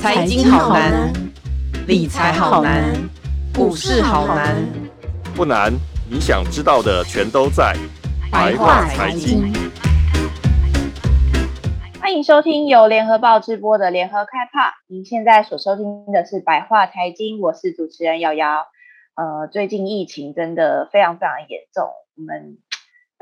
财经好难，理财好难，股市好难。不难，你想知道的全都在白话财经。欢迎收听由联合报直播的联合开趴。您现在所收听的是白话财经，我是主持人瑶瑶。呃，最近疫情真的非常非常严重，我们。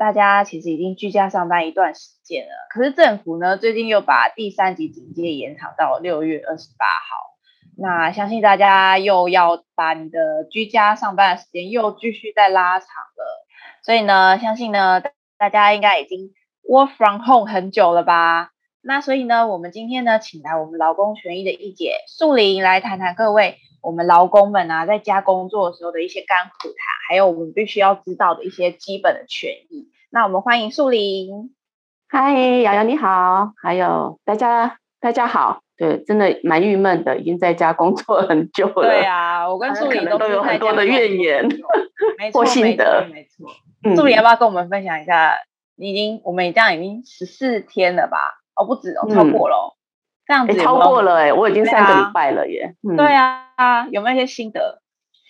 大家其实已经居家上班一段时间了，可是政府呢，最近又把第三级警戒延长到六月二十八号。那相信大家又要把你的居家上班的时间又继续再拉长了。所以呢，相信呢，大家应该已经 work from home 很久了吧？那所以呢，我们今天呢，请来我们劳工权益的一姐素玲来谈谈各位我们劳工们啊，在家工作的时候的一些甘苦谈，还有我们必须要知道的一些基本的权益。那我们欢迎速玲。嗨，瑶瑶你好，还有大家大家好。对，真的蛮郁闷的，已经在家工作很久了。对啊，我跟速玲都，都有很多的怨言，没错，心得，没错。速玲要不要跟我们分享一下？你已经，我们这样已经十四天了吧？哦，不止哦，超过了。这样子超过了哎，我已经三个礼拜了耶。对啊，有没有一些心得？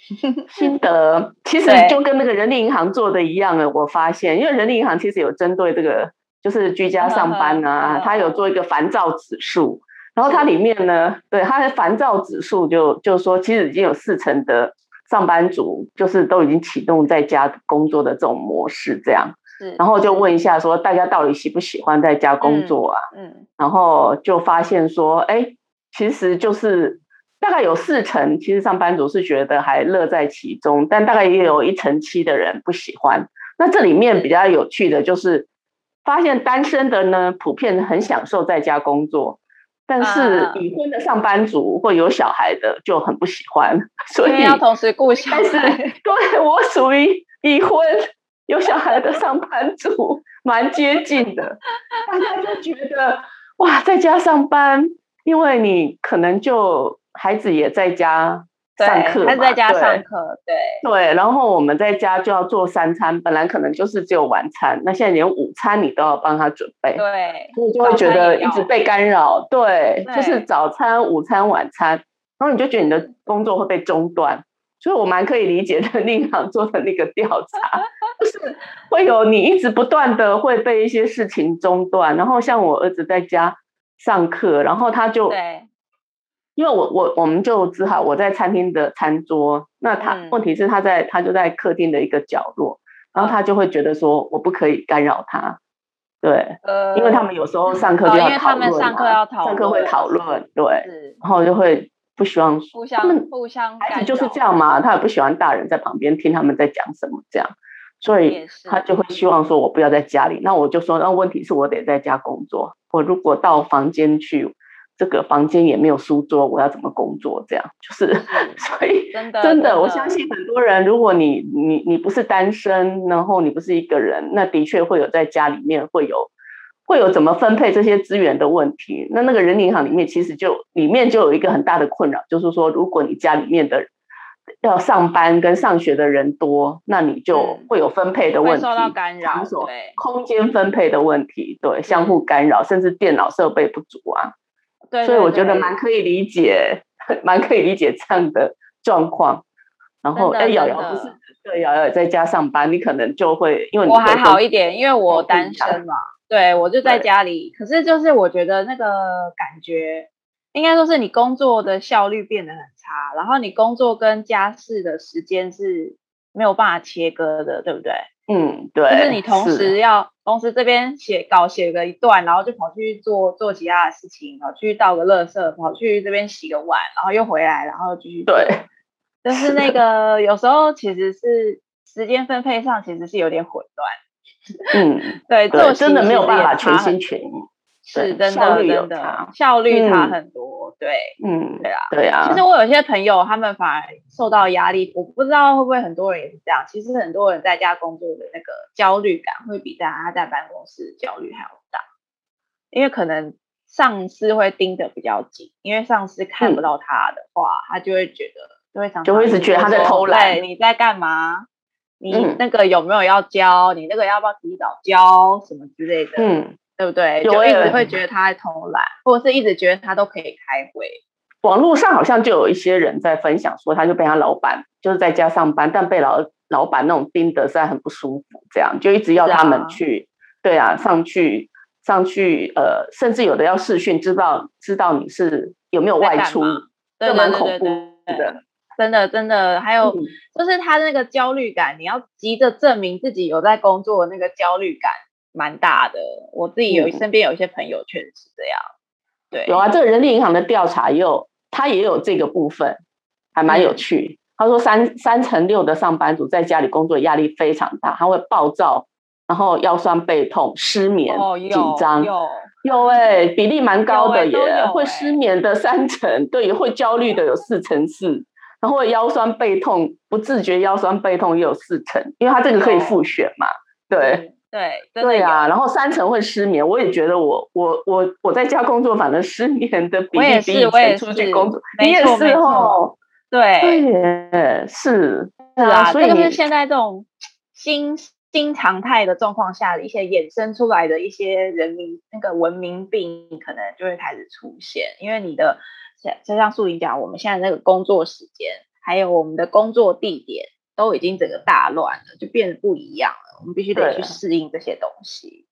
心得其实就跟那个人力银行做的一样了，我发现，因为人力银行其实有针对这个，就是居家上班啊，它有做一个烦躁指数，然后它里面呢，对它的烦躁指数就就说，其实已经有四成的上班族就是都已经启动在家工作的这种模式，这样，然后就问一下说，大家到底喜不喜欢在家工作啊？嗯，然后就发现说，哎，其实就是。大概有四成，其实上班族是觉得还乐在其中，但大概也有一成七的人不喜欢。那这里面比较有趣的就是，发现单身的呢，普遍很享受在家工作，但是已婚的上班族或有小孩的就很不喜欢。所以要同时顾小孩。但是对我属于已婚有小孩的上班族，蛮接近的。大家就觉得哇，在家上班，因为你可能就。孩子也在家上课，他在家上课，对对。然后我们在家就要做三餐，本来可能就是只有晚餐，那现在连午餐你都要帮他准备，对，所以就会觉得一直被干扰，对，就是早餐、午餐、晚餐，然后你就觉得你的工作会被中断。所以我蛮可以理解的，另一行做的那个调查，就是会有你一直不断的会被一些事情中断。然后像我儿子在家上课，然后他就对。因为我我我们就只好我在餐厅的餐桌，那他、嗯、问题是他在他就在客厅的一个角落，然后他就会觉觉得说我不可以干扰他，对，呃，因为他们有时候上课就要讨论，因为他们上课要讨论，上课会讨论，对，然后就会不希望互相他们互相孩子就是这样嘛，他也不喜欢大人在旁边听他们在讲什么这样，所以他就会希望说我不要在家里，那我就说那问题是我得在家工作，我如果到房间去。这个房间也没有书桌，我要怎么工作？这样就是，所以真的，真的，我相信很多人，如果你你你不是单身，然后你不是一个人，那的确会有在家里面会有会有怎么分配这些资源的问题。那那个人银行里面其实就里面就有一个很大的困扰，就是说，如果你家里面的要上班跟上学的人多，那你就会有分配的问题，受到干扰，对，空间分配的问题，对，相互干扰，甚至电脑设备不足啊。对对对，所以我觉得蛮可以理解，蛮可以理解这样的状况。然后，哎，瑶瑶不是对，瑶瑶在家上班，你可能就会因为你我还好一点，因为我单身嘛，对我就在家里。可是就是我觉得那个感觉，应该说是你工作的效率变得很差，然后你工作跟家事的时间是没有办法切割的，对不对？嗯，对，就是你同时要同时这边写稿写个一段，然后就跑去做做其他的事情，跑去倒个垃圾，跑去这边洗个碗，然后又回来，然后继续做。对，但是那个有时候其实是时间分配上其实是有点混乱。嗯，对，做真的没有办法全心全意。是真的，真的效率差很多。对，嗯，对啊，对啊。其实我有些朋友，他们反而受到压力，我不知道会不会很多人也是这样。其实很多人在家工作的那个焦虑感，会比在他在办公室焦虑还要大，因为可能上司会盯得比较紧，因为上司看不到他的话，他就会觉得就会想，就会一直觉得他在偷懒，你在干嘛？你那个有没有要交？你那个要不要提早交？什么之类的，嗯，对不对？就一直会觉得他在偷懒，或者是一直觉得他都可以开会。网络上好像就有一些人在分享说，他就被他老板就是在家上班，但被老老板那种盯得实在很不舒服，这样就一直要他们去，啊对啊，上去上去，呃，甚至有的要视讯，知道知道你是有没有外出，就蛮恐怖的，真的真的。还有、嗯、就是他那个焦虑感，你要急着证明自己有在工作，那个焦虑感蛮大的。我自己有、嗯、身边有一些朋友确实是这样，对，有啊，这个人力银行的调查也有。他也有这个部分，还蛮有趣。嗯、他说三三成六的上班族在家里工作压力非常大，他会暴躁，然后腰酸背痛、失眠、哦、紧张。有有哎、欸，比例蛮高的耶，欸、会失眠的三成，对，会焦虑的有四成四，然后腰酸背痛不自觉腰酸背痛也有四成，因为他这个可以复选嘛，对。嗯对对啊，然后三成会失眠，我也觉得我我我我在家工作，反正失眠的比例比以前出去工作，你也是哦，对对是。是啊，所以就是现在这种新新常态的状况下的一些衍生出来的一些人民那个文明病，可能就会开始出现，因为你的像就像素云讲，我们现在那个工作时间，还有我们的工作地点，都已经整个大乱了，就变得不一样了。我们必须得去适应这些东西，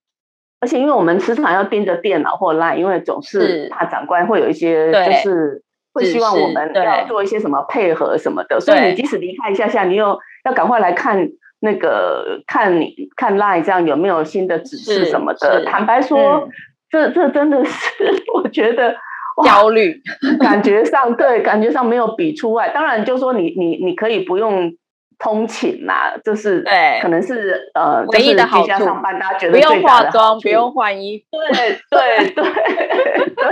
而且因为我们时常要盯着电脑或 Line，因为总是怕长官会有一些，就是会希望我们要做一些什么配合什么的，所以你即使离开一下下，你又要赶快来看那个看你看 Line 这样有没有新的指示什么的。坦白说，嗯、这这真的是 我觉得焦虑，感觉上对，感觉上没有比出外。当然，就是说你你你可以不用。通勤呐、啊，就是对，可能是呃，唯一的好处。居家上班，大家觉得不用化妆，不用换衣服，对对对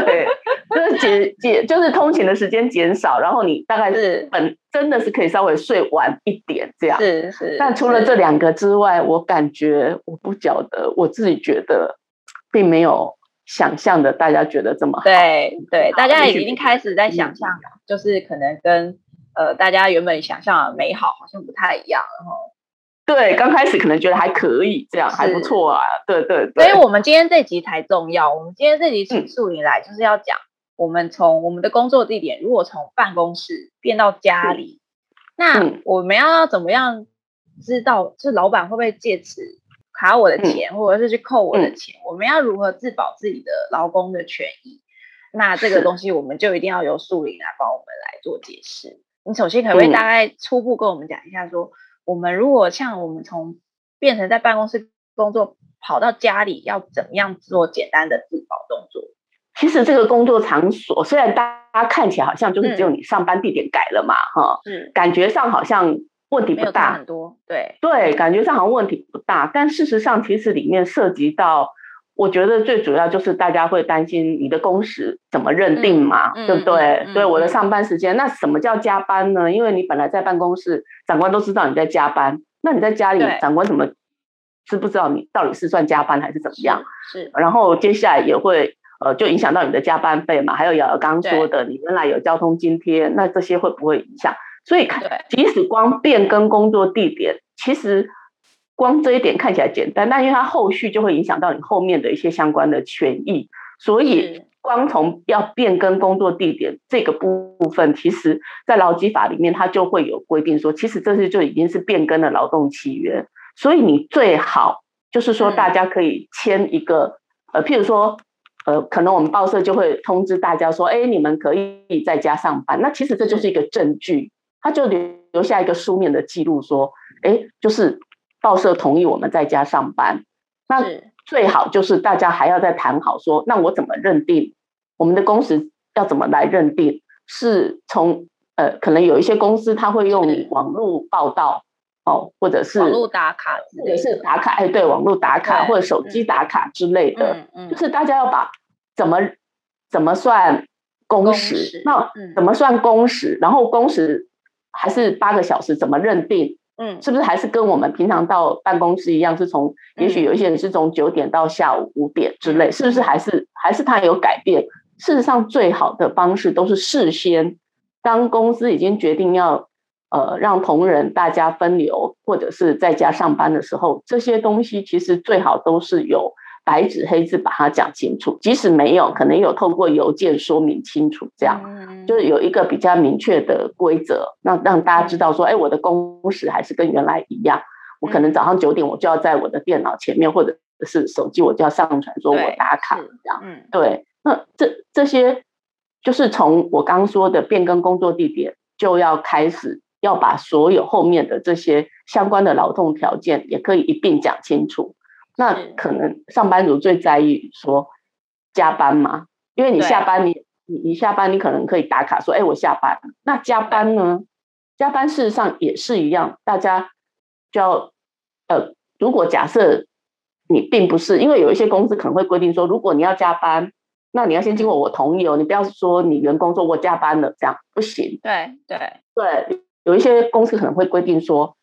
对，就是减减，就是通勤的时间减少，然后你大概是本真的是可以稍微睡晚一点这样。是是。但除了这两个之外，我感觉我不晓得，我自己觉得并没有想象的大家觉得这么好。对对，大家已经开始在想象了，就是可能跟。呃，大家原本想象的美好好像不太一样，然后对，刚开始可能觉得还可以，这样还不错啊，对对对。所以我们今天这集才重要，我们今天这集请速玲来就是要讲，我们从我们的工作地点，如果从办公室变到家里，那我们要怎么样知道，就是老板会不会借此卡我的钱，或者是去扣我的钱？我们要如何自保自己的劳工的权益？那这个东西我们就一定要由速玲来帮我们来做解释。你首先可不可以大概初步跟我们讲一下，说我们如果像我们从变成在办公室工作，跑到家里要怎么样做简单的自保动作？其实这个工作场所虽然大家看起来好像就是只有你上班地点改了嘛，哈，嗯，感觉上好像问题不大，很多，对对，感觉上好像问题不大，但事实上其实里面涉及到。我觉得最主要就是大家会担心你的工时怎么认定嘛，嗯、对不对？嗯嗯、对我的上班时间，嗯、那什么叫加班呢？因为你本来在办公室，长官都知道你在加班，那你在家里，对长官怎么知不知道你到底是算加班还是怎么样？是。是然后接下来也会呃，就影响到你的加班费嘛，还有瑶瑶刚刚说的，你原来有交通津贴，那这些会不会影响？所以，即使光变更工作地点，其实。光这一点看起来简单，但因为它后续就会影响到你后面的一些相关的权益，所以光从要变更工作地点这个部分，其实在劳基法里面它就会有规定说，其实这是就已经是变更的劳动契约，所以你最好就是说大家可以签一个，呃，譬如说，呃，可能我们报社就会通知大家说，哎，你们可以在家上班，那其实这就是一个证据，他就留留下一个书面的记录说，哎，就是。报社同意我们在家上班，那最好就是大家还要再谈好说，那我怎么认定我们的工时要怎么来认定？是从呃，可能有一些公司他会用网络报道哦，或者是网络打卡，或者是打卡，哎，对，网络打卡或者手机打卡之类的，就是大家要把怎么怎么算工时，那怎么算工时，然后工时还是八个小时，怎么认定？嗯，是不是还是跟我们平常到办公室一样？是从，也许有一些人是从九点到下午五点之类，是不是还是还是他有改变？事实上，最好的方式都是事先，当公司已经决定要呃让同仁大家分流或者是在家上班的时候，这些东西其实最好都是有白纸黑字把它讲清楚，即使没有，可能有透过邮件说明清楚，这样、嗯、就是有一个比较明确的规则，让让大家知道说，哎，我的工时还是跟原来一样，我可能早上九点我就要在我的电脑前面，或者是手机我就要上传说我打卡这样，嗯，对，那这这些就是从我刚刚说的变更工作地点就要开始，要把所有后面的这些相关的劳动条件也可以一并讲清楚。那可能上班族最在意说加班嘛，因为你下班你你你下班你可能可以打卡说，哎，我下班。那加班呢？加班事实上也是一样，大家就要呃，如果假设你并不是，因为有一些公司可能会规定说，如果你要加班，那你要先经过我同意哦，你不要说你员工说我加班了，这样不行。对对对，有一些公司可能会规定说。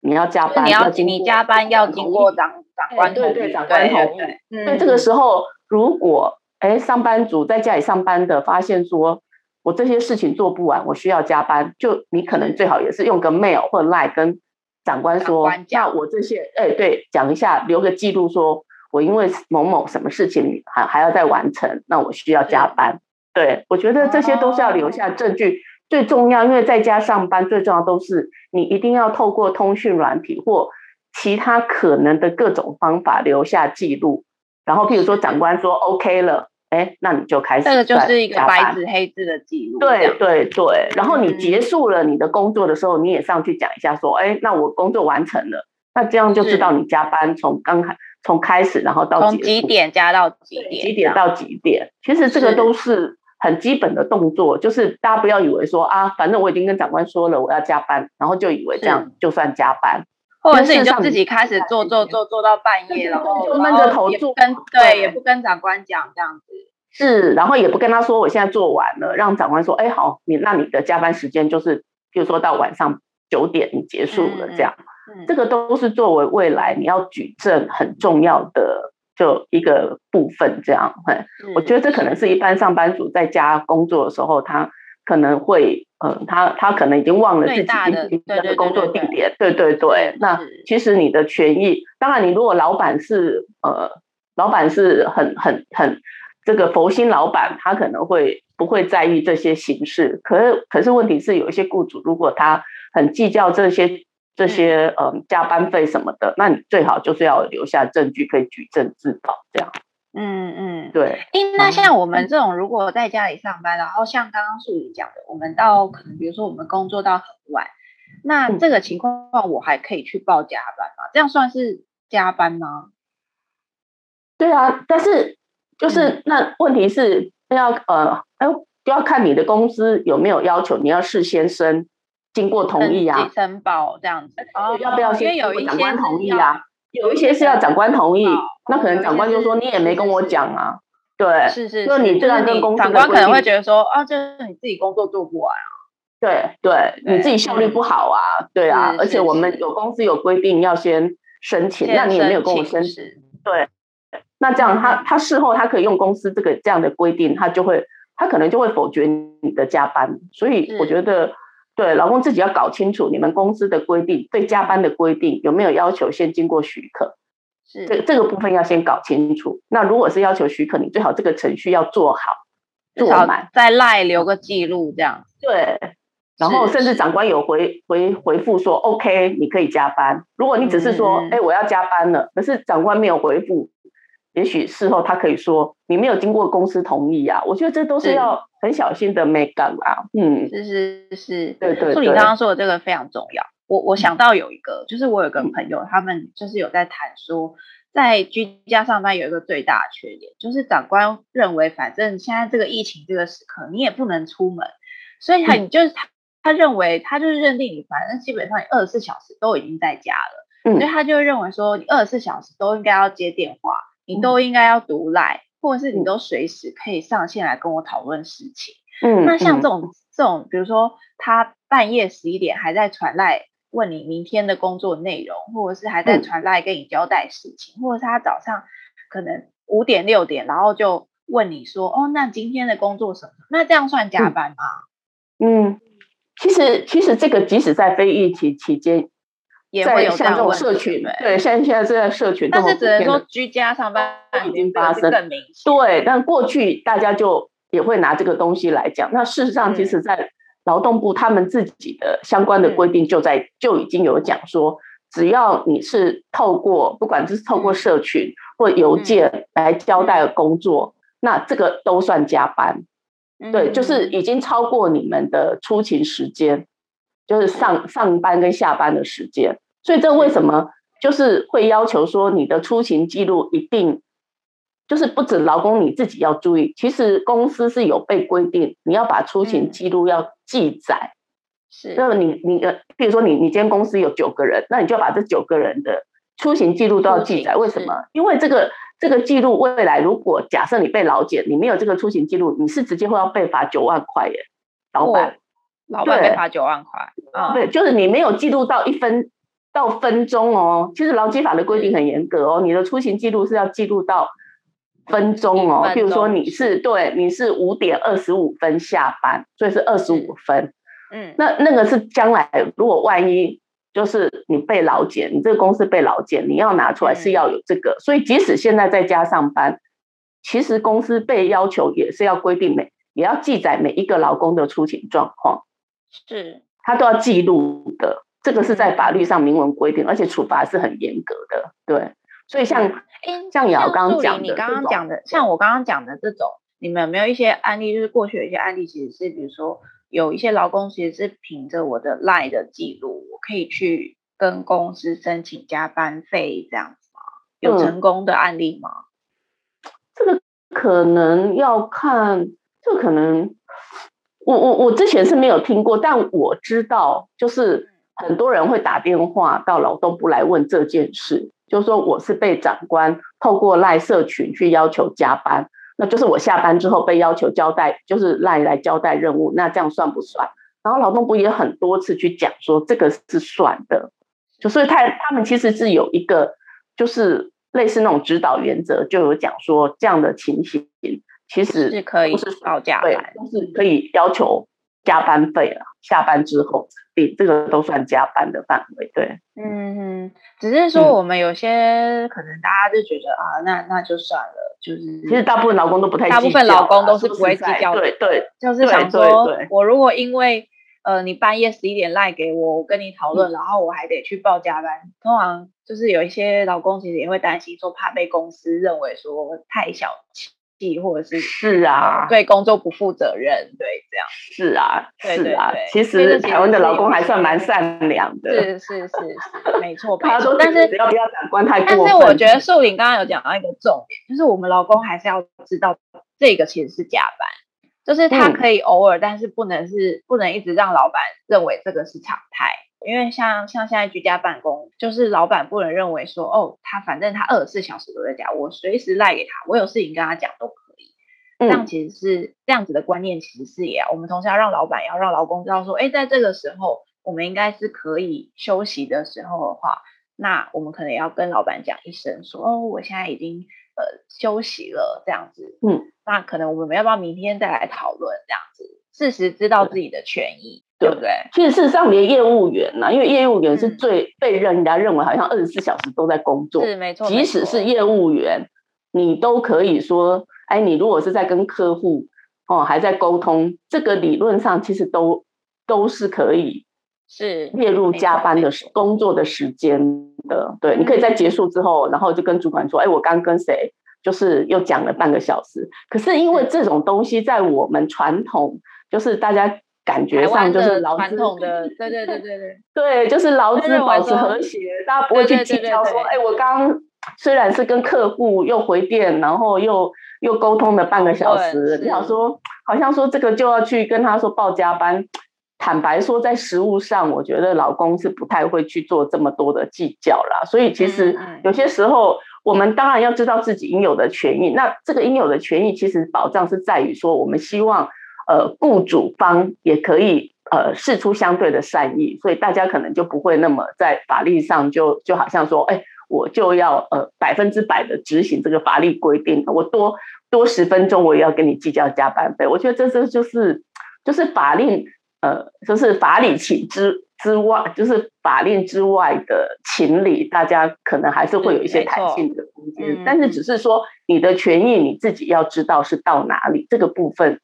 你要加班，你要你加班要经过长长官同意，对对，长官同意。所以这个时候，如果哎上班族在家里上班的发现说，我这些事情做不完，我需要加班，就你可能最好也是用个 mail 或 line 跟长官说，那我这些哎对，讲一下，留个记录，说我因为某某什么事情还还要再完成，那我需要加班。对，我觉得这些都是要留下证据。最重要，因为在家上班，最重要都是你一定要透过通讯软体或其他可能的各种方法留下记录。然后，譬如说长官说 OK 了，哎，那你就开始。这个就是一个白纸黑字的记录。对对对。然后你结束了你的工作的时候，你也上去讲一下，说，哎，那我工作完成了。那这样就知道你加班从刚开从开始，然后到从几点加到几点，几点到几点。其实这个都是。很基本的动作，就是大家不要以为说啊，反正我已经跟长官说了我要加班，然后就以为这样就算加班，或者是你就自己开始做做做做到半夜，然后就闷着头做，跟对也不跟长官讲这样子，是，然后也不跟他说我现在做完了，让长官说，哎好，你那你的加班时间就是，比如说到晚上九点你结束了这样，这个都是作为未来你要举证很重要的。就一个部分这样，嘿，我觉得这可能是一般上班族在家工作的时候，他可能会，嗯，他他可能已经忘了自己的工作地点，对对对。那其实你的权益，当然你如果老板是呃，老板是很很很这个佛心老板，他可能会不会在意这些形式？可是可是问题是，有一些雇主如果他很计较这些。这些嗯加班费什么的，那你最好就是要留下证据，可以举证自保这样。嗯嗯，对。因，那像我们这种如果在家里上班，然后像刚刚淑仪讲的，我们到可能比如说我们工作到很晚，那这个情况我还可以去报加班吗？这样算是加班吗？对啊，但是就是那问题是要呃，哎，就要看你的公司有没有要求，你要事先申。经过同意啊，申报这样子，要不要先经过长官同意啊？有一些是要长官同意，那可能长官就说你也没跟我讲啊。对，是是，就你这样跟公司，长官可能会觉得说，啊，这是你自己工作做不完啊。对对，你自己效率不好啊，对啊。而且我们有公司有规定要先申请，那你也没有跟我申请。对，那这样他他事后他可以用公司这个这样的规定，他就会他可能就会否决你的加班。所以我觉得。对，老公自己要搞清楚你们公司的规定，对加班的规定有没有要求先经过许可？是这这个部分要先搞清楚。那如果是要求许可，你最好这个程序要做好，做满，再赖留个记录这样。对，然后甚至长官有回回回复说 OK，你可以加班。如果你只是说哎我要加班了，可是长官没有回复。也许事后他可以说你没有经过公司同意啊，我觉得这都是要很小心的美感啊。嗯，是是是，对对。淑仪刚刚说的这个非常重要。我我想到有一个，就是我有个朋友，他们就是有在谈说，在居家上班有一个最大的缺点，就是长官认为反正现在这个疫情这个时刻你也不能出门，所以他你就是他他认为他就是认定你反正基本上你二十四小时都已经在家了，所以他就认为说你二十四小时都应该要接电话。你都应该要读来，或者是你都随时可以上线来跟我讨论事情。嗯，那像这种、嗯、这种，比如说他半夜十一点还在传来问你明天的工作内容，或者是还在传来跟你交代事情，嗯、或者是他早上可能五点六点，然后就问你说，哦，那今天的工作什么？那这样算加班吗？嗯，其实其实这个即使在非疫情期间，也会有像这种社群，对，像现在是在社群，但是只能说居家上班已经发生更明显。对，但过去大家就也会拿这个东西来讲。那事实上，其实在劳动部他们自己的相关的规定就在、嗯、就已经有讲说，只要你是透过不管是透过社群或邮件来交代的工作，嗯、那这个都算加班。嗯、对，就是已经超过你们的出勤时间，就是上上班跟下班的时间。所以这为什么就是会要求说你的出勤记录一定，就是不止劳工你自己要注意，其实公司是有被规定，你要把出勤记录要记载。是，那么你你的，比如说你你今天公司有九个人，那你就要把这九个人的出勤记录都要记载。为什么？因为这个这个记录未来如果假设你被劳检，你没有这个出勤记录，你是直接会要被罚九万块耶，老板，老板被罚九万块。对，就是你没有记录到一分到分钟哦。其实劳基法的规定很严格哦，你的出勤记录是要记录到分钟哦。比如说你是对，你是五点二十五分下班，所以是二十五分。嗯，那那个是将来如果万一就是你被劳检，你这个公司被劳检，你要拿出来是要有这个，所以即使现在在家上班，其实公司被要求也是要规定每也要记载每一个劳工的出勤状况，是，他都要记录的，这个是在法律上明文规定，而且处罚是很严格的，对，所以像像姚刚刚讲的，你刚刚讲的，像我刚刚讲的这种，你们有没有一些案例？就是过去有一些案例，其实是比如说。有一些劳工其实是凭着我的 LINE 的记录，我可以去跟公司申请加班费这样子吗？有成功的案例吗？嗯、这个可能要看，这个可能我我我之前是没有听过，但我知道就是很多人会打电话到劳动部来问这件事，就是说我是被长官透过赖社群去要求加班。那就是我下班之后被要求交代，就是赖来交代任务，那这样算不算？然后劳动部也很多次去讲说这个是算的，就所以他他们其实是有一个就是类似那种指导原则，就有讲说这样的情形其实是可以是报价，对，都是可以要求加班费了。下班之后，比这个都算加班的范围，对，嗯嗯，只是说我们有些可能大家就觉得、嗯、啊，那那就算了。就是，其实大部分老公都不太大部分老公都是不会计较的。对对，就是想说，我如果因为呃你半夜十一点赖给我，我跟你讨论，然后我还得去报加班，通常就是有一些老公其实也会担心说，怕被公司认为说太小气。或者是是啊，对工作不负责任，对这样是啊，是啊。其实台湾的老公还算蛮善良的，是是是是，没错。他说，但是不要不要长官太过。但是我觉得树林刚刚有讲到一个重点，就是我们老公还是要知道这个其实是加班，就是他可以偶尔，但是不能是不能一直让老板认为这个是常态。因为像像现在居家办公，就是老板不能认为说，哦，他反正他二十四小时都在家，我随时赖给他，我有事情跟他讲都可以。这样其实是这样子的观念，其实是也要我们同时要让老板要让劳工知道说，哎，在这个时候我们应该是可以休息的时候的话，那我们可能要跟老板讲一声说，哦，我现在已经呃休息了，这样子。嗯，那可能我们要不要明天再来讨论这样子，事实知道自己的权益。对不对？其实事实上，连业务员呢，因为业务员是最被人家认为好像二十四小时都在工作。是没错。即使是业务员，你都可以说，哎，你如果是在跟客户哦还在沟通，这个理论上其实都都是可以是列入加班的工作的时间的。对，你可以在结束之后，然后就跟主管说，哎，我刚跟谁就是又讲了半个小时。可是因为这种东西在我们传统，就是大家。感觉上就是传统的，对对对对对，对，就是劳资保持和谐，大家不会去计较说，哎，我刚虽然是跟客户又回电，然后又又沟通了半个小时，你想说，好像说这个就要去跟他说报加班。坦白说，在实务上，我觉得老公是不太会去做这么多的计较啦。所以其实有些时候，我们当然要知道自己应有的权益。那这个应有的权益，其实保障是在于说，我们希望。呃，雇主方也可以呃试出相对的善意，所以大家可能就不会那么在法律上就就好像说，哎，我就要呃百分之百的执行这个法律规定，我多多十分钟我也要跟你计较加班费。我觉得这这就是就是法令呃，就是法理情之之外，就是法令之外的情理，大家可能还是会有一些弹性的空间。但是只是说你的权益你自己要知道是到哪里，这个部分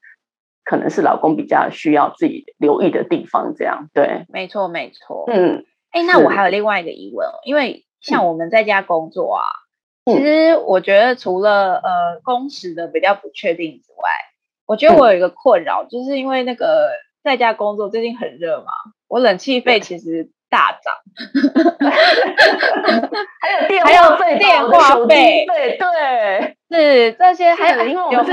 可能是老公比较需要自己留意的地方。这样对，没错没错。嗯，哎，那我还有另外一个疑问哦，因为像我们在家工作啊，其实我觉得除了呃工时的比较不确定之外，我觉得我有一个困扰，就是因为那个。在家工作最近很热嘛，我冷气费其实大涨，还有电还有费、电话费，对对，是这些，还有因为我们是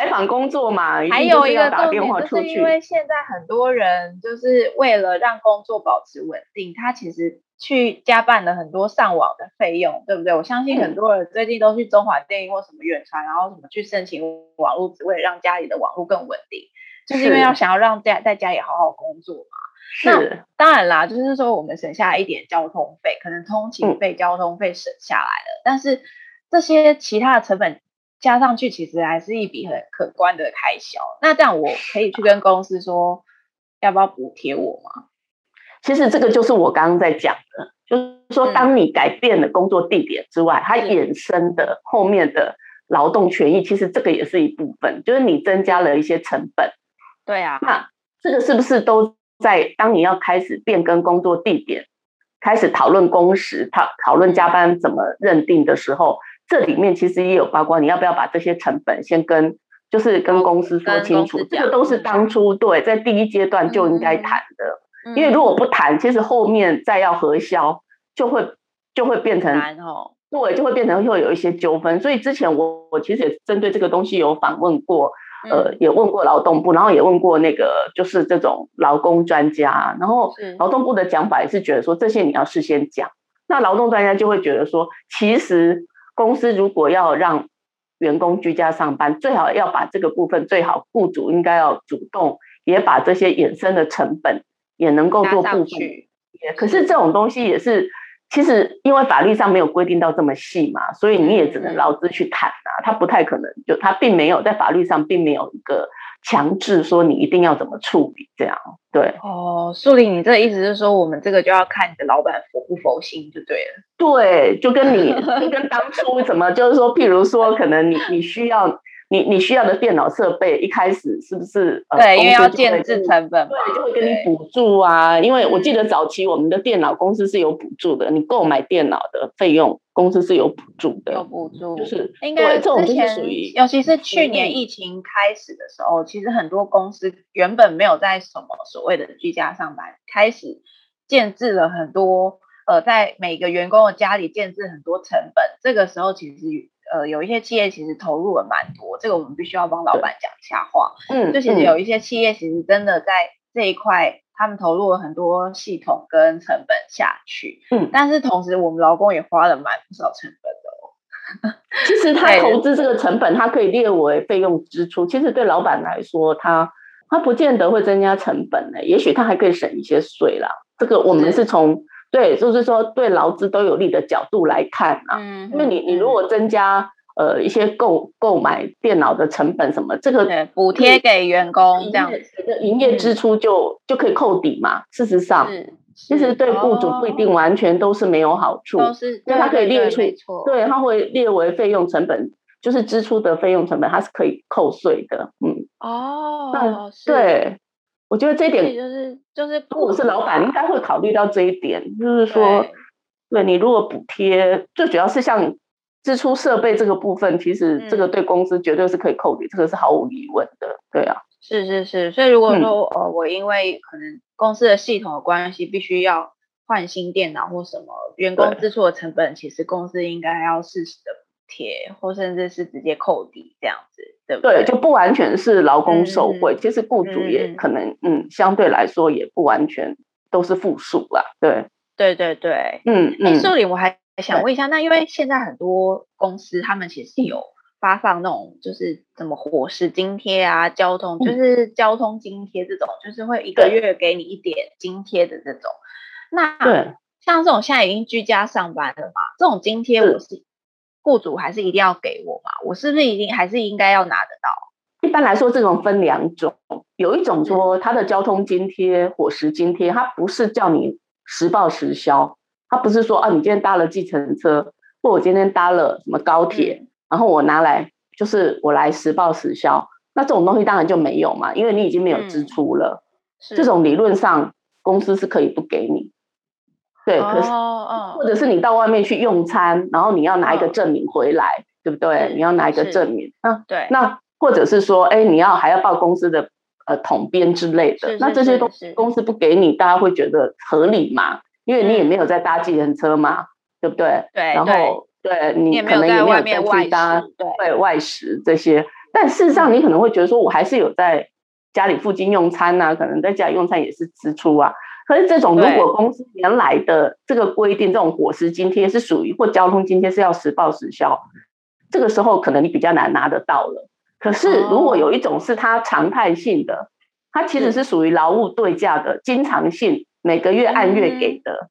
采访工作嘛，还有一个重点就是因为现在很多人就是为了让工作保持稳定，他其实去加办了很多上网的费用，对不对？我相信很多人最近都去中华电信或什么远传，然后什么去申请网络，只为了让家里的网络更稳定。就是因为要想要让家在家里好好工作嘛，那当然啦，就是说我们省下一点交通费，可能通勤费、交通费省下来了，但是这些其他的成本加上去，其实还是一笔很可观的开销。那这样我可以去跟公司说，要不要补贴我吗？其实这个就是我刚刚在讲的，就是说当你改变了工作地点之外，它衍生的后面的劳动权益，其实这个也是一部分，就是你增加了一些成本。对啊，那这个是不是都在当你要开始变更工作地点，开始讨论工时、讨讨论加班怎么认定的时候，这里面其实也有包括你要不要把这些成本先跟就是跟公司说清楚，这个都是当初对在第一阶段就应该谈的，嗯、因为如果不谈，其实后面再要核销就会就会变成对，就会变成会有一些纠纷，所以之前我我其实也针对这个东西有访问过。呃，也问过劳动部，然后也问过那个就是这种劳工专家，然后劳动部的讲法也是觉得说，这些你要事先讲。那劳动专家就会觉得说，其实公司如果要让员工居家上班，最好要把这个部分，最好雇主应该要主动也把这些衍生的成本也能够做部分。可是这种东西也是。其实，因为法律上没有规定到这么细嘛，所以你也只能劳资去谈啊。他不太可能，就他并没有在法律上并没有一个强制说你一定要怎么处理这样。对哦，树林，你这意思是说，我们这个就要看你的老板佛不佛心就对了。对，就跟你就跟当初怎么，就是说，譬如说，可能你你需要。你你需要的电脑设备一开始是不是？对，因为要建置成本，对，就会给你补助啊。因为我记得早期我们的电脑公司是有补助的，你购买电脑的费用公司是有补助的，有补助，就是应该这种就是属于，尤其是去年疫情开始的时候，其实很多公司原本没有在什么所谓的居家上班，开始建置了很多呃，在每个员工的家里建置很多成本，这个时候其实。呃，有一些企业其实投入了蛮多，这个我们必须要帮老板讲一下话。嗯，就其实有一些企业其实真的在这一块，他们投入了很多系统跟成本下去。嗯，但是同时我们劳工也花了蛮不少成本的哦。其实他投资这个成本，他可以列为费用支出。其实对老板来说，他他不见得会增加成本呢，也许他还可以省一些税啦。这个我们是从。对，就是说对劳资都有利的角度来看啊，嗯，因为你你如果增加呃一些购购买电脑的成本什么，这个补贴给员工这样子，营业支出就、嗯、就可以扣抵嘛。事实上，其实对雇主不一定完全都是没有好处，因为它可以列出，对，对，对，对，它会列为费用成本，就是支出的费用成本，它是可以扣税的，嗯，哦，那对。我觉得这一点就是就是，如果是老板应该会考虑到这一点，就是说，对你如果补贴，最主要是像支出设备这个部分，其实这个对公司绝对是可以扣抵，这个是毫无疑问的，对啊。是是是，所以如果说呃，我因为可能公司的系统的关系，必须要换新电脑或什么，员工支出的成本，其实公司应该要适时的。贴或甚至是直接扣底这样子，对不对？对，就不完全是劳工受贿，嗯、其实雇主也可能，嗯，嗯，相对来说也不完全都是负数啦。对，对对对，嗯嗯。欸、这里我还想问一下，那因为现在很多公司他们其实有发放那种就是什么伙食津贴啊，交通就是交通津贴这种，就是会一个月给你一点津贴的这种。那对，像这种现在已经居家上班了嘛，这种津贴我是。雇主还是一定要给我嘛？我是不是一定还是应该要拿得到？一般来说，这种分两种，有一种说它的交通津贴、伙食津贴，它不是叫你实报实销，它不是说啊，你今天搭了计程车，或我今天搭了什么高铁，然后我拿来就是我来实报实销，那这种东西当然就没有嘛，因为你已经没有支出了，这种理论上公司是可以不给你。对，可是 或者是你到外面去用餐，然后你要拿一个证明回来，对不对？你要拿一个证明，嗯，对，那。或者是说，哎，你要还要报公司的呃统编之类的，那这些东西公司不给你，大家会觉得合理吗？因为你也没有在搭计程车嘛，对不对？对。然后对你可能也没有在去搭对外食这些，但事实上你可能会觉得说，我还是有在家里附近用餐呐，可能在家里用餐也是支出啊。可是这种如果公司原来的这个规定，这种伙食津贴是属于或交通津贴是要实报实销，这个时候可能你比较难拿得到了。可是，如果有一种是它常态性的，它其实是属于劳务对价的，经常性，每个月按月给的，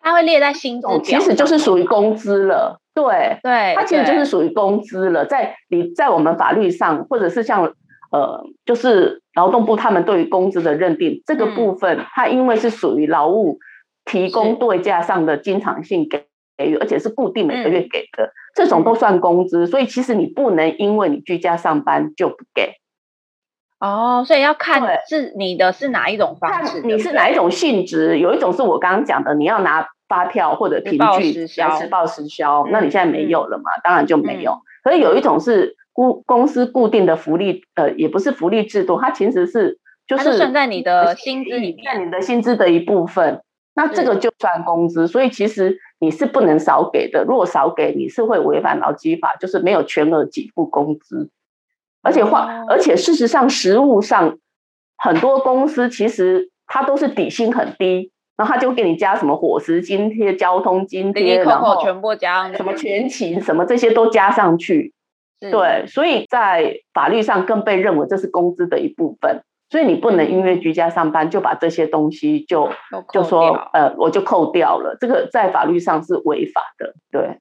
它会列在薪资表，其实就是属于工资了。对对，它其实就是属于工资了。在你在我们法律上，或者是像呃，就是劳动部他们对于工资的认定这个部分，它因为是属于劳务提供对价上的经常性给。给予，而且是固定每个月给的，嗯、这种都算工资，所以其实你不能因为你居家上班就不给。哦，所以要看是你的是哪一种方式，你是哪一种性质？有一种是我刚刚讲的，你要拿发票或者凭据来实报实销，那你现在没有了嘛？嗯、当然就没有。可是有一种是公公司固定的福利，呃，也不是福利制度，它其实是就是算在你的薪资里面，在你的薪资的一部分。那这个就算工资，所以其实你是不能少给的。如果少给，你是会违反劳基法，就是没有全额给付工资。而且话，而且事实上，实务上很多公司其实它都是底薪很低，然后他就给你加什么伙食津贴、交通津贴，然后全部加什么全勤什么这些都加上去。对，所以在法律上更被认为这是工资的一部分。所以你不能因为居家上班就把这些东西就就说呃，我就扣掉了，这个在法律上是违法的，对。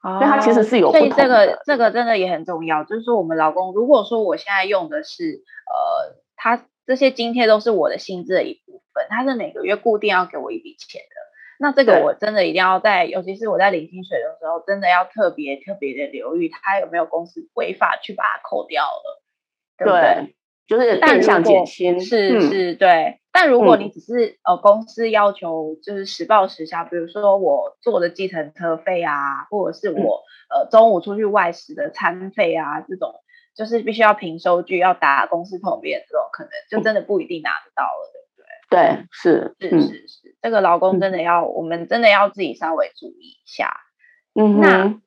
哦，所以它其实是有。所以这个这个真的也很重要，就是说我们老公如果说我现在用的是呃，他这些津贴都是我的薪资的一部分，他是每个月固定要给我一笔钱的，那这个我真的一定要在，尤其是我在领薪水的时候，真的要特别特别的留意，他有没有公司违法去把它扣掉了，对不对？对就是变相减薪，是是，对。但如果你只是呃公司要求就是实报实销，比如说我坐的计程车费啊，或者是我呃中午出去外食的餐费啊，这种就是必须要凭收据要打公司旁边这种，可能就真的不一定拿得到了，对不对？对，是是是是，这个劳工真的要我们真的要自己稍微注意一下。嗯，那。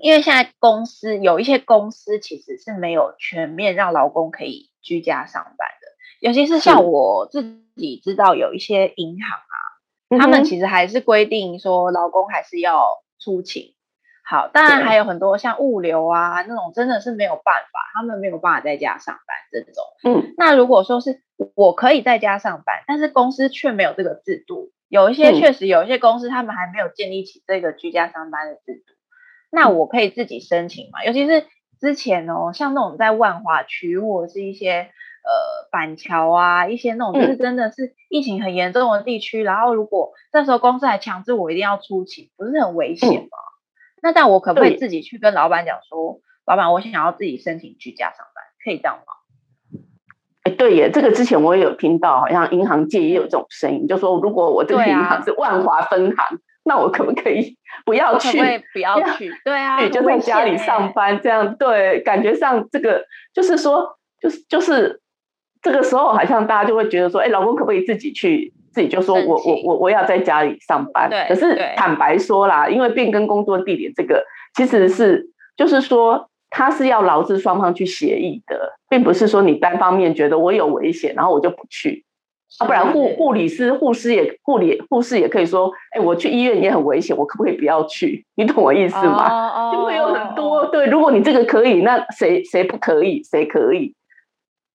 因为现在公司有一些公司其实是没有全面让劳工可以居家上班的，尤其是像我自己知道有一些银行啊，他们其实还是规定说劳工还是要出勤。好，当然还有很多像物流啊那种真的是没有办法，他们没有办法在家上班这种。嗯，那如果说是我可以在家上班，但是公司却没有这个制度，有一些确实有一些公司他们还没有建立起这个居家上班的制度。那我可以自己申请嘛？尤其是之前哦，像那种在万华区或者是一些呃板桥啊，一些那种就是真的是疫情很严重的地区，嗯、然后如果这时候公司还强制我一定要出勤，不是很危险吗？嗯、那但我可不可以自己去跟老板讲说，老板，我想要自己申请居家上班，可以这样吗？哎，对耶，这个之前我也有听到，好像银行界也有这种声音，就说如果我这个银行是万华分行。那我可不可以不要去？不要去，对啊，就在家里上班这样。对，感觉上这个就是说，就是就是这个时候，好像大家就会觉得说，哎，老公可不可以自己去？自己就说我我我我要在家里上班。对，可是坦白说啦，因为变更工作地点这个，其实是就是说，他是要劳资双方去协议的，并不是说你单方面觉得我有危险，然后我就不去。啊，不然护护理师、护士也护理护士也可以说，哎，我去医院也很危险，我可不可以不要去？你懂我意思吗？就会有很多对。如果你这个可以，那谁谁不可以？谁可以？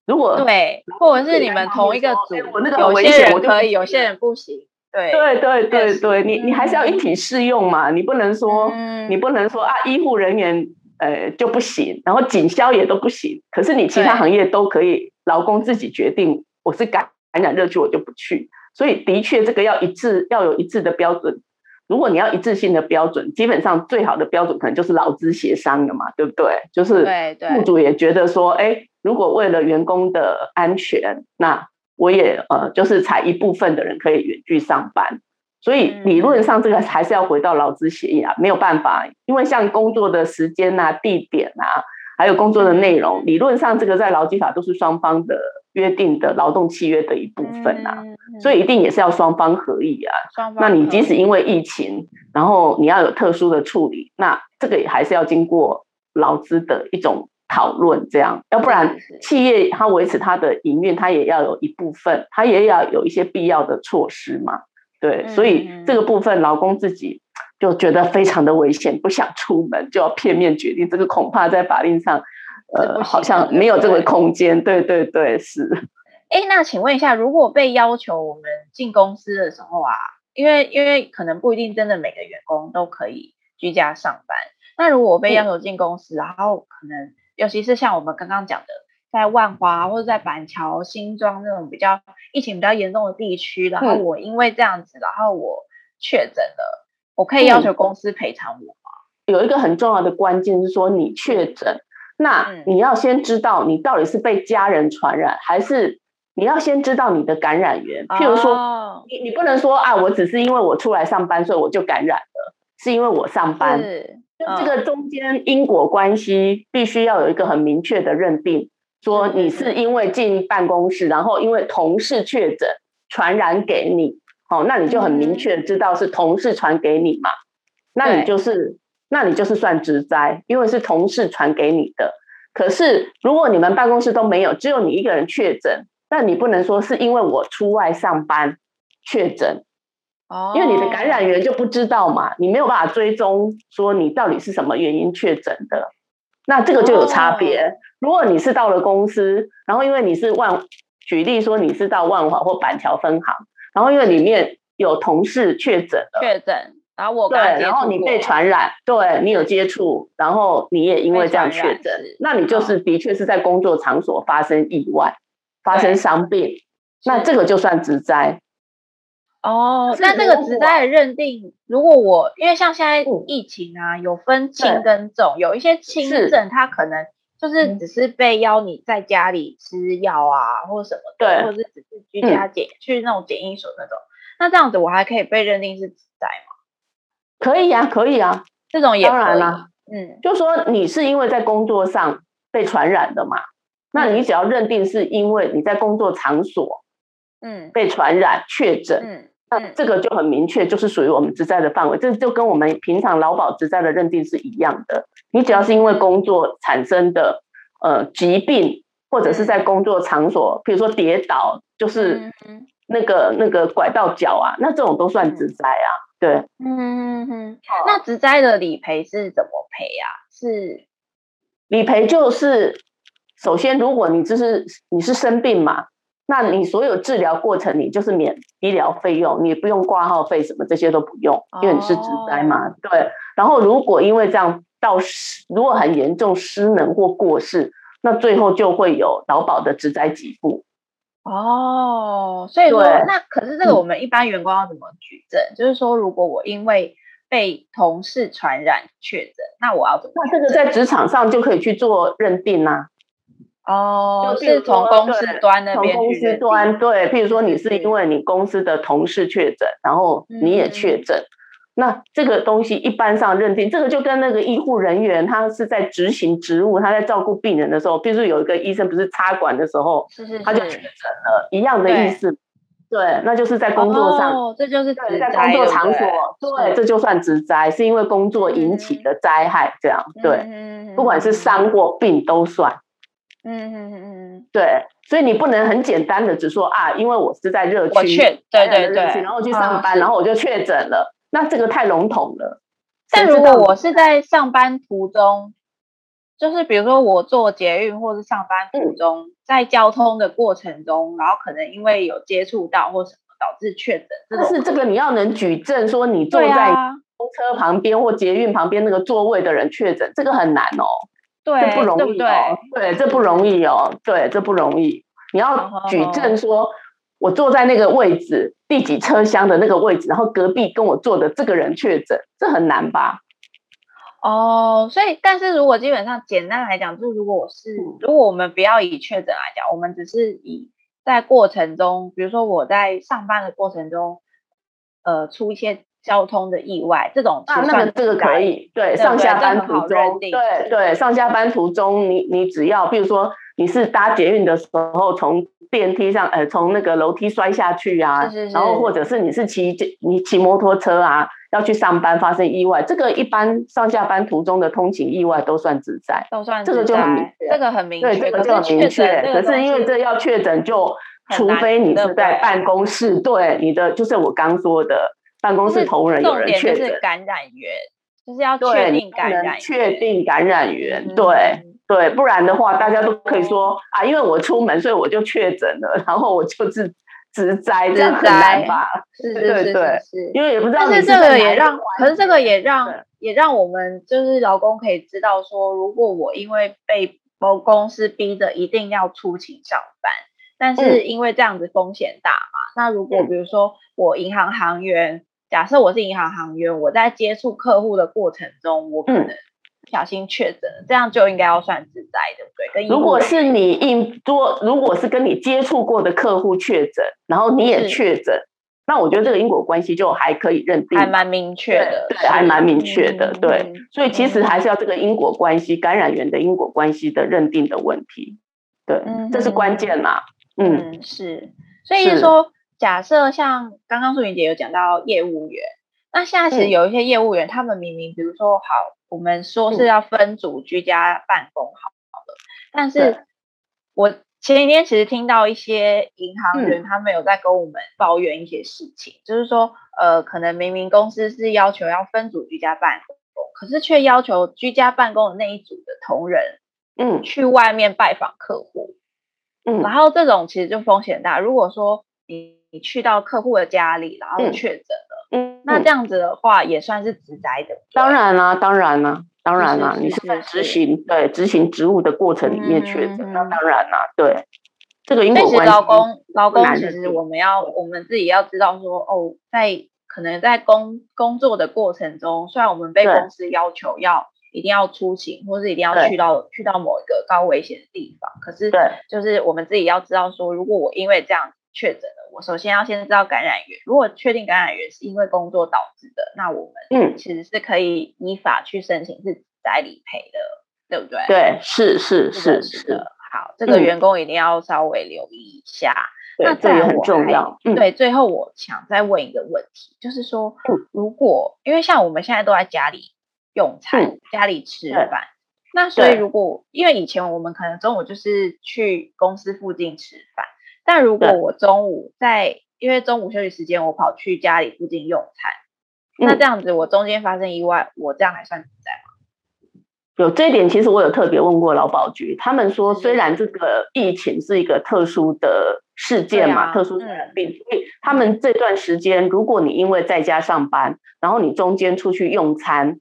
如果对，或者是你们同一个组，我那个很危险，我可以，有些人不行。对对对对对，你你还是要一体适用嘛，你不能说你不能说啊，医护人员。呃就不行，然后警消也都不行。可是你其他行业都可以，劳工自己决定，我是感染热区我就不去。所以的确这个要一致，要有一致的标准。如果你要一致性的标准，基本上最好的标准可能就是劳资协商的嘛，对不对？就是雇主也觉得说，哎，如果为了员工的安全，那我也呃，就是采一部分的人可以远距上班。所以理论上这个还是要回到劳资协议啊，没有办法，因为像工作的时间啊、地点啊，还有工作的内容，理论上这个在劳基法都是双方的。约定的劳动契约的一部分啊，嗯嗯、所以一定也是要双方合意啊。双方。那你即使因为疫情，然后你要有特殊的处理，那这个也还是要经过劳资的一种讨论，这样，要不然企业它维持它的营运，它也要有一部分，它也要有一些必要的措施嘛。对，所以这个部分劳工自己就觉得非常的危险，不想出门就要片面决定，这个恐怕在法令上。呃，好像没有这个空间，对对对，是。哎，那请问一下，如果被要求我们进公司的时候啊，因为因为可能不一定真的每个员工都可以居家上班，那如果我被要求进公司，嗯、然后可能尤其是像我们刚刚讲的，在万华或者在板桥、新庄那种比较疫情比较严重的地区，然后我因为这样子，然后我确诊了，我可以要求公司赔偿我吗？有一个很重要的关键是说，你确诊。那你要先知道你到底是被家人传染，还是你要先知道你的感染源。譬如说，你你不能说啊，我只是因为我出来上班，所以我就感染了，是因为我上班。就这个中间因果关系必须要有一个很明确的认定，说你是因为进办公室，然后因为同事确诊传染给你，好，那你就很明确知道是同事传给你嘛，那你就是。那你就是算职灾，因为是同事传给你的。可是如果你们办公室都没有，只有你一个人确诊，那你不能说是因为我出外上班确诊，哦，因为你的感染源就不知道嘛，你没有办法追踪说你到底是什么原因确诊的，那这个就有差别。如果你是到了公司，然后因为你是万，举例说你是到万华或板桥分行，然后因为里面有同事确诊了，确诊。然后我对，然后你被传染，对你有接触，然后你也因为这样确诊，那你就是的确是在工作场所发生意外，发生伤病，那这个就算职灾。哦，那这个职灾的认定，如果我因为像现在疫情啊，有分轻跟重，有一些轻症，它可能就是只是被邀你在家里吃药啊，或者什么对，或者是只是居家检去那种检疫所那种，那这样子我还可以被认定是职灾吗？可以啊，可以啊，这种也当然啦，嗯，就说你是因为在工作上被传染的嘛，嗯、那你只要认定是因为你在工作场所，嗯，被传染确诊，嗯，那这个就很明确，就是属于我们职灾的范围，这就跟我们平常劳保职灾的认定是一样的。你只要是因为工作产生的呃疾病，或者是在工作场所，比如说跌倒，就是那个那个拐到脚啊，那这种都算职灾啊。对，嗯嗯嗯，那职灾的理赔是怎么赔呀？是理赔就是，首先如果你就是你是生病嘛，那你所有治疗过程你就是免医疗费用，你不用挂号费什么这些都不用，因为你是职灾嘛。哦、对，然后如果因为这样到失，如果很严重失能或过世，那最后就会有劳保的职灾给付。哦，所以说，那可是这个我们一般员工要怎么举证？嗯、就是说，如果我因为被同事传染确诊，那我要怎么？那这个在职场上就可以去做认定啊。哦，就是从公司端那边，从公司端对，譬如说你是因为你公司的同事确诊，然后你也确诊。嗯那这个东西一般上认定，这个就跟那个医护人员他是在执行职务，他在照顾病人的时候，比如说有一个医生不是插管的时候，是是是他就确诊了，一样的意思。对，那就是在工作上，哦，这就是在工作场所，对，对，这就算职灾，是因为工作引起的灾害，这样对，不管是伤或病都算。嗯嗯嗯嗯，对，所以你不能很简单的只说啊，因为我是在热区，我确，对对对，然后去上班，然后我就确诊了。那这个太笼统了。但如果我是在上班途中，就是比如说我坐捷运或是上班途中，嗯、在交通的过程中，然后可能因为有接触到或什么导致确诊，但是这个你要能举证说你坐在公车旁边或捷运旁边那个座位的人确诊，这个很难哦。对，这不容易哦。对，对，这不容易哦。对，这不容易。你要举证说，我坐在那个位置，第几车厢的那个位置，然后隔壁跟我坐的这个人确诊，这很难吧？哦，所以，但是如果基本上简单来讲，就是如果我是，如果我们不要以确诊来讲，我们只是以在过程中，比如说我在上班的过程中，呃，出一些交通的意外，这种啊，那个这个可以，对，上下班途中，对对，上下班途中，你你只要，比如说你是搭捷运的时候从。电梯上，呃，从那个楼梯摔下去啊，是是是，然后或者是你是骑你骑摩托车啊，要去上班发生意外，这个一般上下班途中的通勤意外都算自在，都算这个就很明确，这个很明确，对，这个就很明确。可是因为这要确诊，就除非你是在办公室，对，你的就是我刚说的办公室同仁有人确诊，就是感染源，就是要确定感染源，确定感染源，对。对，不然的话，大家都可以说啊，因为我出门，所以我就确诊了，然后我就是直灾，这样很难吧？是是是是，因为也不知道是。但是这个也让，可是这个也让也让我们就是劳工可以知道说，如果我因为被某公司逼着一定要出勤上班，但是因为这样子风险大嘛，嗯、那如果比如说我银行行员，假设我是银行行员，我在接触客户的过程中，我可能、嗯。不小心确诊，这样就应该要算自灾，对不对？如果是你应多，如果是跟你接触过的客户确诊，然后你也确诊，那我觉得这个因果关系就还可以认定，还蛮明确的，对，还蛮明确的，对。所以其实还是要这个因果关系，感染源的因果关系的认定的问题，对，这是关键嘛。嗯，是。所以说，假设像刚刚素云姐有讲到业务员，那现在其实有一些业务员，他们明明比如说好。我们说是要分组居家办公，好好的。但是我前几天其实听到一些银行员，他们有在跟我们抱怨一些事情，就是说，呃，可能明明公司是要求要分组居家办公，可是却要求居家办公的那一组的同仁，嗯，去外面拜访客户，嗯，然后这种其实就风险大。如果说你你去到客户的家里，然后确诊了。嗯，那这样子的话也算是职灾的。当然啦，当然啦，当然啦，你是在执行对执行职务的过程里面确诊，那当然啦，对这个因果关系。劳工劳工其实我们要我们自己要知道说哦，在可能在工工作的过程中，虽然我们被公司要求要一定要出勤，或是一定要去到去到某一个高危险的地方，可是对，就是我们自己要知道说，如果我因为这样确诊了。我首先要先知道感染源，如果确定感染源是因为工作导致的，那我们嗯其实是可以依法去申请是职灾理赔的，对不对？对，是是是是的。好，这个员工一定要稍微留意一下。嗯、那这也很重要。对，最后我想再问一个问题，就是说，如果因为像我们现在都在家里用餐，嗯、家里吃饭，那所以如果因为以前我们可能中午就是去公司附近吃饭。但如果我中午在，因为中午休息时间，我跑去家里附近用餐，嗯、那这样子我中间发生意外，我这样还算存在吗？有这一点，其实我有特别问过劳保局，他们说虽然这个疫情是一个特殊的事件嘛，啊、特殊的病，嗯、所以他们这段时间，如果你因为在家上班，然后你中间出去用餐，嗯、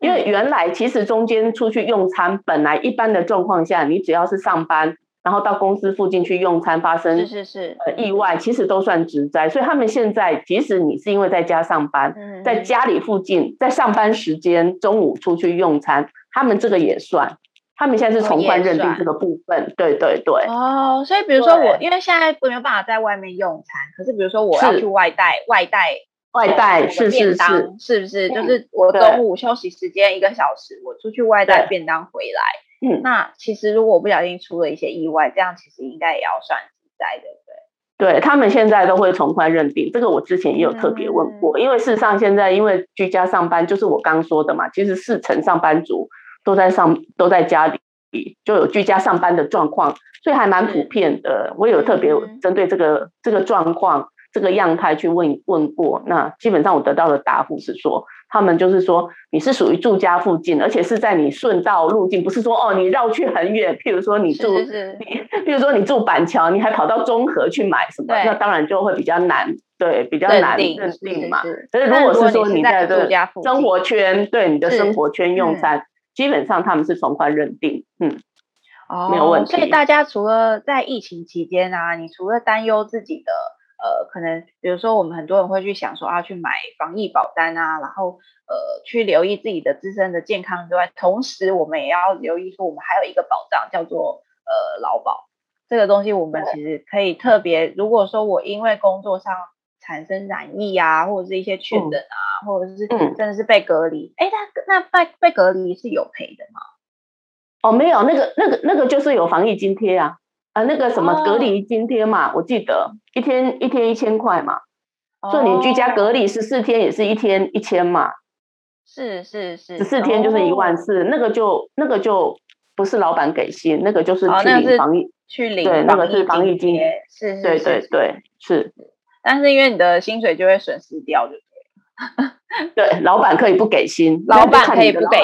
因为原来其实中间出去用餐，本来一般的状况下，你只要是上班。然后到公司附近去用餐，发生是是是呃意外，其实都算职灾。所以他们现在，即使你是因为在家上班，在家里附近，在上班时间中午出去用餐，他们这个也算。他们现在是从宽认定这个部分，对对对。哦，所以比如说我，因为现在没有办法在外面用餐，可是比如说我要去外带，外带外带是是是，是不是？就是我中午休息时间一个小时，我出去外带便当回来。嗯，那其实如果我不小心出了一些意外，这样其实应该也要算职灾，对不对？对，他们现在都会从宽认定，这个我之前也有特别问过。嗯、因为事实上现在因为居家上班，就是我刚说的嘛，其实四成上班族都在上都在家里，就有居家上班的状况，所以还蛮普遍的。是我有特别针对这个、嗯、这个状况这个样态去问问过，那基本上我得到的答复是说，他们就是说你是属于住家附近，而且是在你顺道路径，不是说哦你绕去很远，譬如说你住譬如说你住板桥，你还跑到中和去买什么，那当然就会比较难，对，比较难认定嘛。可是如果是说你在这生活圈，对你的生活圈用餐，嗯、基本上他们是从宽认定，嗯。哦，没有问题。所以大家除了在疫情期间啊，你除了担忧自己的呃，可能比如说我们很多人会去想说啊，去买防疫保单啊，然后呃，去留意自己的自身的健康之外，同时我们也要留意说，我们还有一个保障叫做呃劳保。这个东西我们其实可以特别，如果说我因为工作上产生染疫啊，或者是一些确诊啊，嗯、或者是真的是被隔离，哎、嗯，那那被被隔离是有赔的吗？哦，没有，那个、那个、那个就是有防疫津贴啊，啊，那个什么隔离津贴嘛，哦、我记得一天一天一千块嘛，做、哦、你居家隔离十四天也是一天一千嘛，是是是，十四天就是一万四，哦、那个就那个就不是老板给薪，那个就是去领防疫，哦、去领对，那个是防疫津贴，是，是，对对对是，但是因为你的薪水就会损失掉，就对，对，老板可以不给薪，老板可以不给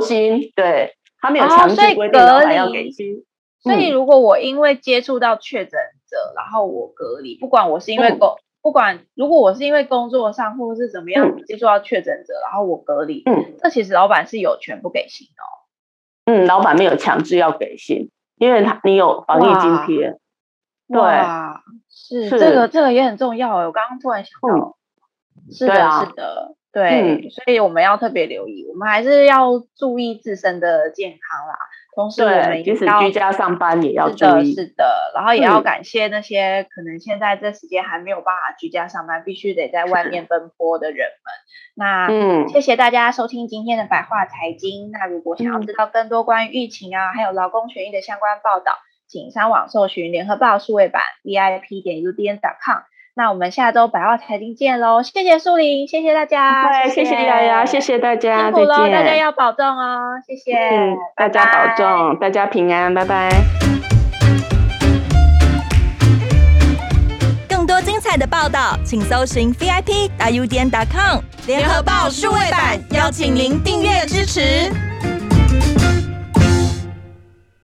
薪，对。他没有强制规定老板要给薪，所以如果我因为接触到确诊者，然后我隔离，不管我是因为工，不管如果我是因为工作上或者是怎么样接触到确诊者，然后我隔离，嗯，这其实老板是有权不给薪的哦。嗯，老板没有强制要给薪，因为他你有防疫津贴。对，是这个这个也很重要。我刚刚突然想到，是的，是的。对，嗯、所以我们要特别留意，我们还是要注意自身的健康啦。同时，我们即使居家上班也要注意。是的，是的。然后也要感谢那些可能现在这时间还没有办法居家上班，必须得在外面奔波的人们。那，嗯，谢谢大家收听今天的百话财经。那如果想要知道更多关于疫情啊，还有劳工权益的相关报道，请上网搜寻联合报数位版 vip 点 udn.com。那我们下周百话财经见喽！谢谢树林，谢谢大家，对，谢谢亚亚，谢谢大家，辛苦了，大家要保重哦，谢谢，嗯，大家保重，大家平安，拜拜。更多精彩的报道，请搜寻 vip.udn.com 联合报数位版，邀请您订阅支持。